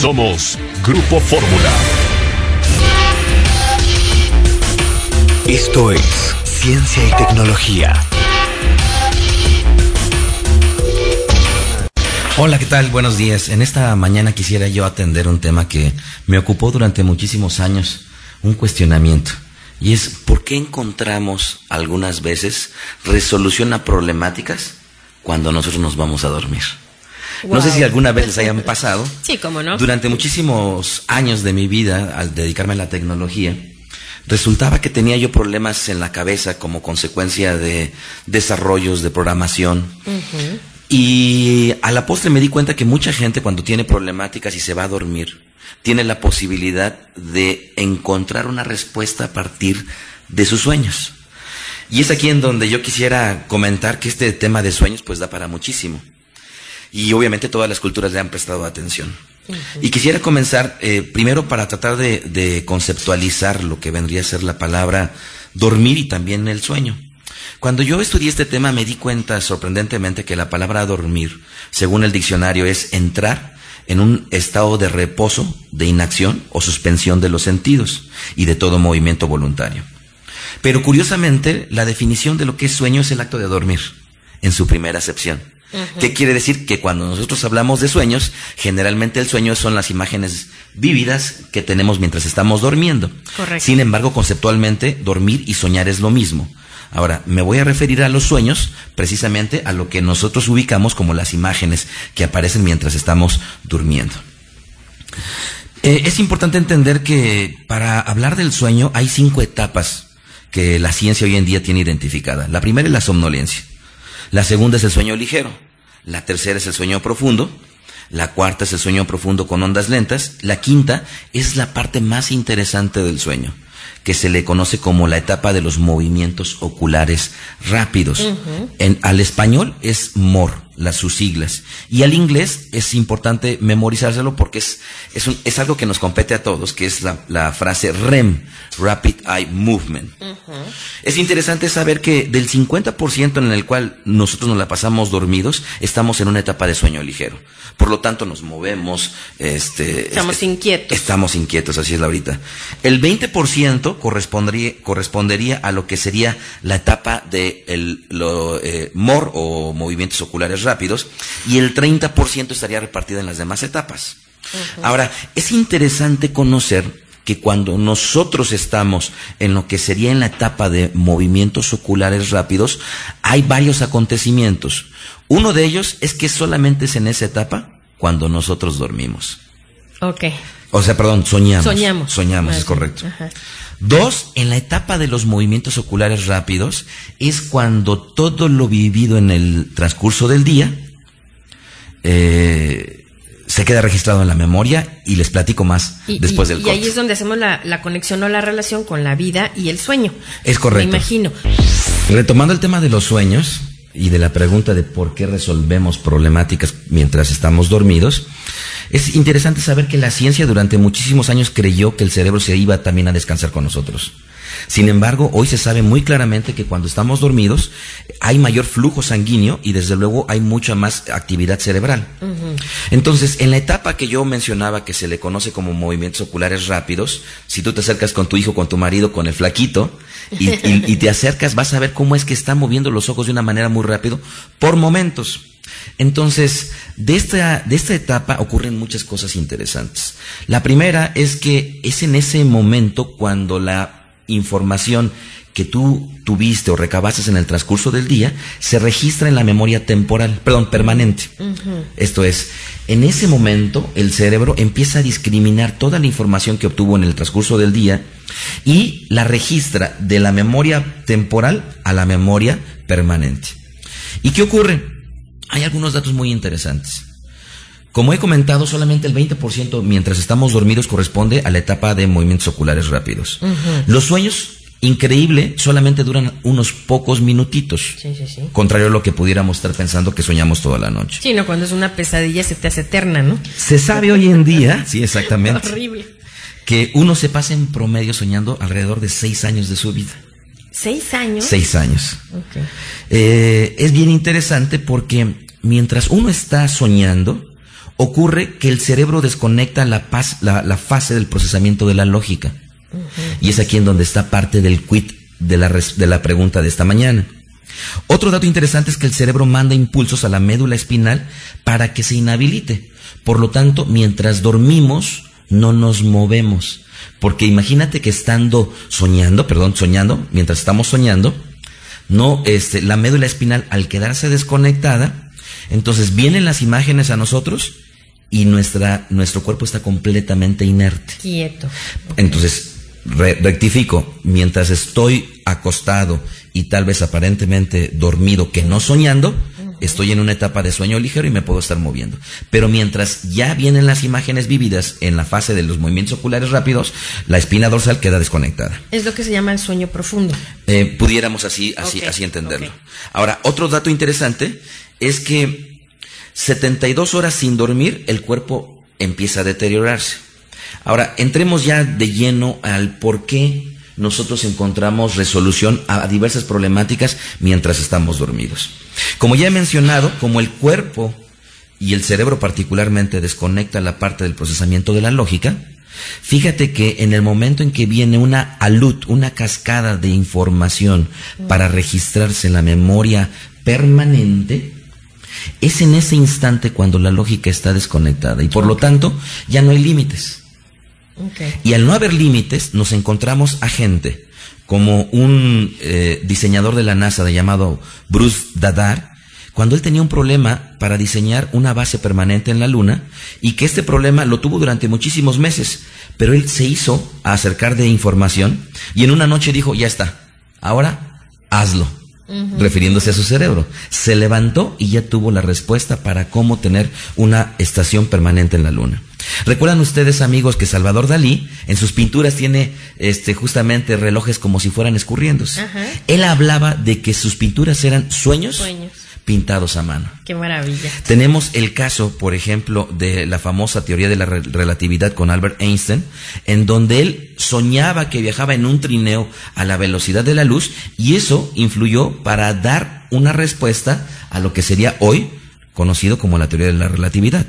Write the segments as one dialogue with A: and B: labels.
A: Somos Grupo Fórmula.
B: Esto es Ciencia y Tecnología.
C: Hola, ¿qué tal? Buenos días. En esta mañana quisiera yo atender un tema que me ocupó durante muchísimos años, un cuestionamiento. Y es, ¿por qué encontramos algunas veces resolución a problemáticas cuando nosotros nos vamos a dormir? No sé si alguna vez les hayan pasado.
D: Sí, cómo no.
C: Durante muchísimos años de mi vida, al dedicarme a la tecnología, resultaba que tenía yo problemas en la cabeza como consecuencia de desarrollos de programación. Y a la postre me di cuenta que mucha gente cuando tiene problemáticas y se va a dormir, tiene la posibilidad de encontrar una respuesta a partir de sus sueños. Y es aquí en donde yo quisiera comentar que este tema de sueños pues da para muchísimo. Y obviamente todas las culturas le han prestado atención. Y quisiera comenzar eh, primero para tratar de, de conceptualizar lo que vendría a ser la palabra dormir y también el sueño. Cuando yo estudié este tema me di cuenta sorprendentemente que la palabra dormir, según el diccionario, es entrar en un estado de reposo, de inacción o suspensión de los sentidos y de todo movimiento voluntario. Pero curiosamente, la definición de lo que es sueño es el acto de dormir, en su primera acepción. ¿Qué quiere decir? Que cuando nosotros hablamos de sueños, generalmente el sueño son las imágenes vívidas que tenemos mientras estamos durmiendo.
D: Correcto.
C: Sin embargo, conceptualmente, dormir y soñar es lo mismo. Ahora, me voy a referir a los sueños precisamente a lo que nosotros ubicamos como las imágenes que aparecen mientras estamos durmiendo. Eh, es importante entender que para hablar del sueño hay cinco etapas que la ciencia hoy en día tiene identificada. La primera es la somnolencia. La segunda es el sueño ligero. La tercera es el sueño profundo. La cuarta es el sueño profundo con ondas lentas. La quinta es la parte más interesante del sueño, que se le conoce como la etapa de los movimientos oculares rápidos. en, al español es MOR, las sus siglas. Y al inglés es importante memorizárselo porque es, es, un- es algo que nos compete a todos, que es la, la frase REM, Rapid Eye Movement. Es interesante saber que del 50% en el cual nosotros nos la pasamos dormidos, estamos en una etapa de sueño ligero. Por lo tanto, nos movemos, este,
D: Estamos
C: este,
D: inquietos.
C: Estamos inquietos, así es Laurita. El 20% correspondería, correspondería a lo que sería la etapa de el, lo, eh, MOR o movimientos oculares rápidos y el 30% estaría repartido en las demás etapas. Ahora, es interesante conocer que cuando nosotros estamos en lo que sería en la etapa de movimientos oculares rápidos, hay varios acontecimientos. Uno de ellos es que solamente es en esa etapa cuando nosotros dormimos.
D: Ok.
C: O sea, perdón, soñamos.
D: Soñamos.
C: Soñamos, es correcto.
D: ajá.
C: Dos, en la etapa de los movimientos oculares rápidos es cuando todo lo vivido en el transcurso del día eh, se queda registrado en la memoria y les platico más
D: Y,
C: después
D: y-
C: del
D: y
C: corte.
D: ahí es donde hacemos la, la conexión o la relación con la vida y el sueño.
C: Es correcto.
D: Me imagino.
C: Retomando el tema de los sueños y de la pregunta de por qué resolvemos problemáticas mientras estamos dormidos, es interesante saber que la ciencia durante muchísimos años creyó que el cerebro se iba también a descansar con nosotros. Sin embargo, hoy se sabe muy claramente que cuando estamos dormidos hay mayor flujo sanguíneo y desde luego hay mucha más actividad cerebral. Entonces, en la etapa que yo mencionaba que se le conoce como movimientos oculares rápidos, si tú te acercas con tu hijo, con tu marido, con el flaquito, y, y- y te acercas, vas a ver cómo es que está moviendo los ojos de una manera muy rápido por momentos. Entonces, de esta, de esta etapa ocurren muchas cosas interesantes. La primera es que es en ese momento cuando la información que tú tuviste o recabaste en el transcurso del día se registra en la memoria temporal, perdón, permanente. Esto es, en ese momento el cerebro empieza a discriminar toda la información que obtuvo en el transcurso del día y la registra de la memoria temporal a la memoria permanente. ¿Y qué ocurre? Hay algunos datos muy interesantes. Como he comentado, solamente el 20% mientras estamos dormidos corresponde a la etapa de movimientos oculares rápidos. Los sueños, increíble, solamente duran unos pocos minutitos.
D: Sí, sí, sí.
C: Contrario a lo que pudiéramos estar pensando que soñamos toda la noche.
D: Sí, no, cuando es una pesadilla se te hace eterna, ¿no?
C: Se sabe hoy en día, sí, exactamente,
D: Horrible.
C: que uno se pasa en promedio soñando alrededor de seis años de su vida.
D: ¿Seis años?
C: Seis años.
D: Ok.
C: Eh, es bien interesante porque mientras uno está soñando, ocurre que el cerebro desconecta la, paz, la, la fase del procesamiento de la lógica. Y es aquí en donde está parte del quit de la, de la pregunta de esta mañana. Otro dato interesante es que el cerebro manda impulsos a la médula espinal para que se inhabilite. Por lo tanto, mientras dormimos, no nos movemos. Porque imagínate que estando soñando, perdón, soñando, mientras estamos soñando, no, este, la médula espinal al quedarse desconectada, entonces vienen las imágenes a nosotros y nuestra, nuestro cuerpo está completamente inerte.
D: Quieto.
C: Entonces, rectifico, mientras estoy acostado y tal vez aparentemente dormido, que no soñando, estoy en una etapa de sueño ligero y me puedo estar moviendo. Pero mientras ya vienen las imágenes vividas en la fase de los movimientos oculares rápidos, la espina dorsal queda desconectada.
D: Es lo que se llama el sueño profundo.
C: Eh, pudiéramos así, así, así entenderlo. Ahora, otro dato interesante es que 72 horas sin dormir, el cuerpo empieza a deteriorarse. Ahora, entremos ya de lleno al por qué nosotros encontramos resolución a diversas problemáticas mientras estamos dormidos. Como ya he mencionado, como el cuerpo y el cerebro particularmente desconecta la parte del procesamiento de la lógica, fíjate que en el momento en que viene una alud, una cascada de información para registrarse en la memoria permanente, es en ese instante cuando la lógica está desconectada y por lo tanto ya no hay límites. Y al no haber límites, nos encontramos a gente como un eh, diseñador de la NASA de llamado Bruce Dadar, cuando él tenía un problema para diseñar una base permanente en la Luna y que este problema lo tuvo durante muchísimos meses, pero él se hizo acercar de información y en una noche dijo, ya está, ahora hazlo refiriéndose a su cerebro. Se levantó y ya tuvo la respuesta para cómo tener una estación permanente en la luna. ¿Recuerdan ustedes, amigos, que Salvador Dalí en sus pinturas tiene este, justamente relojes como si fueran escurriéndose? Él hablaba de que sus pinturas eran sueños, sueños pintados a mano.
D: Qué maravilla.
C: Tenemos el caso, por ejemplo, de la famosa teoría de la relatividad con Albert Einstein, en donde él soñaba que viajaba en un trineo a la velocidad de la luz y eso influyó para dar una respuesta a lo que sería hoy conocido como la teoría de la relatividad.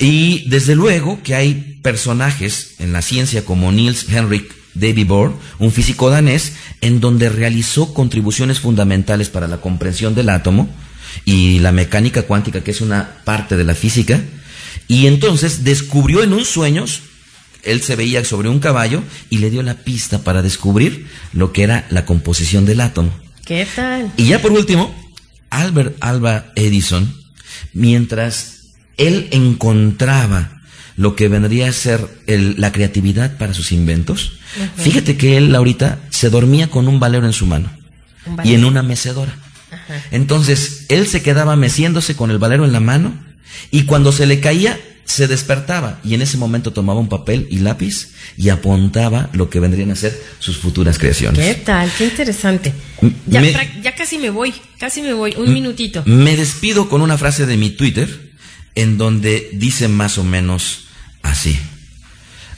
C: Y desde luego que hay personajes en la ciencia como Niels Henrik David Bohr, un físico danés, en donde realizó contribuciones fundamentales para la comprensión del átomo y la mecánica cuántica, que es una parte de la física, y entonces descubrió en un sueño, él se veía sobre un caballo y le dio la pista para descubrir lo que era la composición del átomo.
D: ¿Qué tal?
C: Y ya por último, Albert Alba Edison, mientras él encontraba lo que vendría a ser la creatividad para sus inventos. Fíjate que él ahorita se dormía con un valero en su mano y en una mecedora. Entonces, él se quedaba meciéndose con el valero en la mano y cuando se le caía, se despertaba y en ese momento tomaba un papel y lápiz y apuntaba lo que vendrían a ser sus futuras creaciones.
D: ¿Qué tal? Qué interesante. Ya, ya casi me voy, casi me voy, un minutito.
C: Me despido con una frase de mi Twitter en donde dice más o menos así.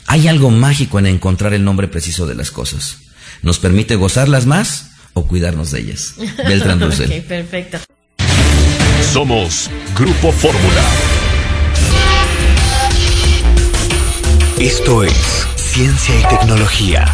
C: Hay algo mágico en encontrar el nombre preciso de las cosas. Nos permite gozarlas más o cuidarnos de ellas. Beltrán Russell.
D: ok, perfecto.
A: Somos Grupo Fórmula.
B: Esto es Ciencia y Tecnología.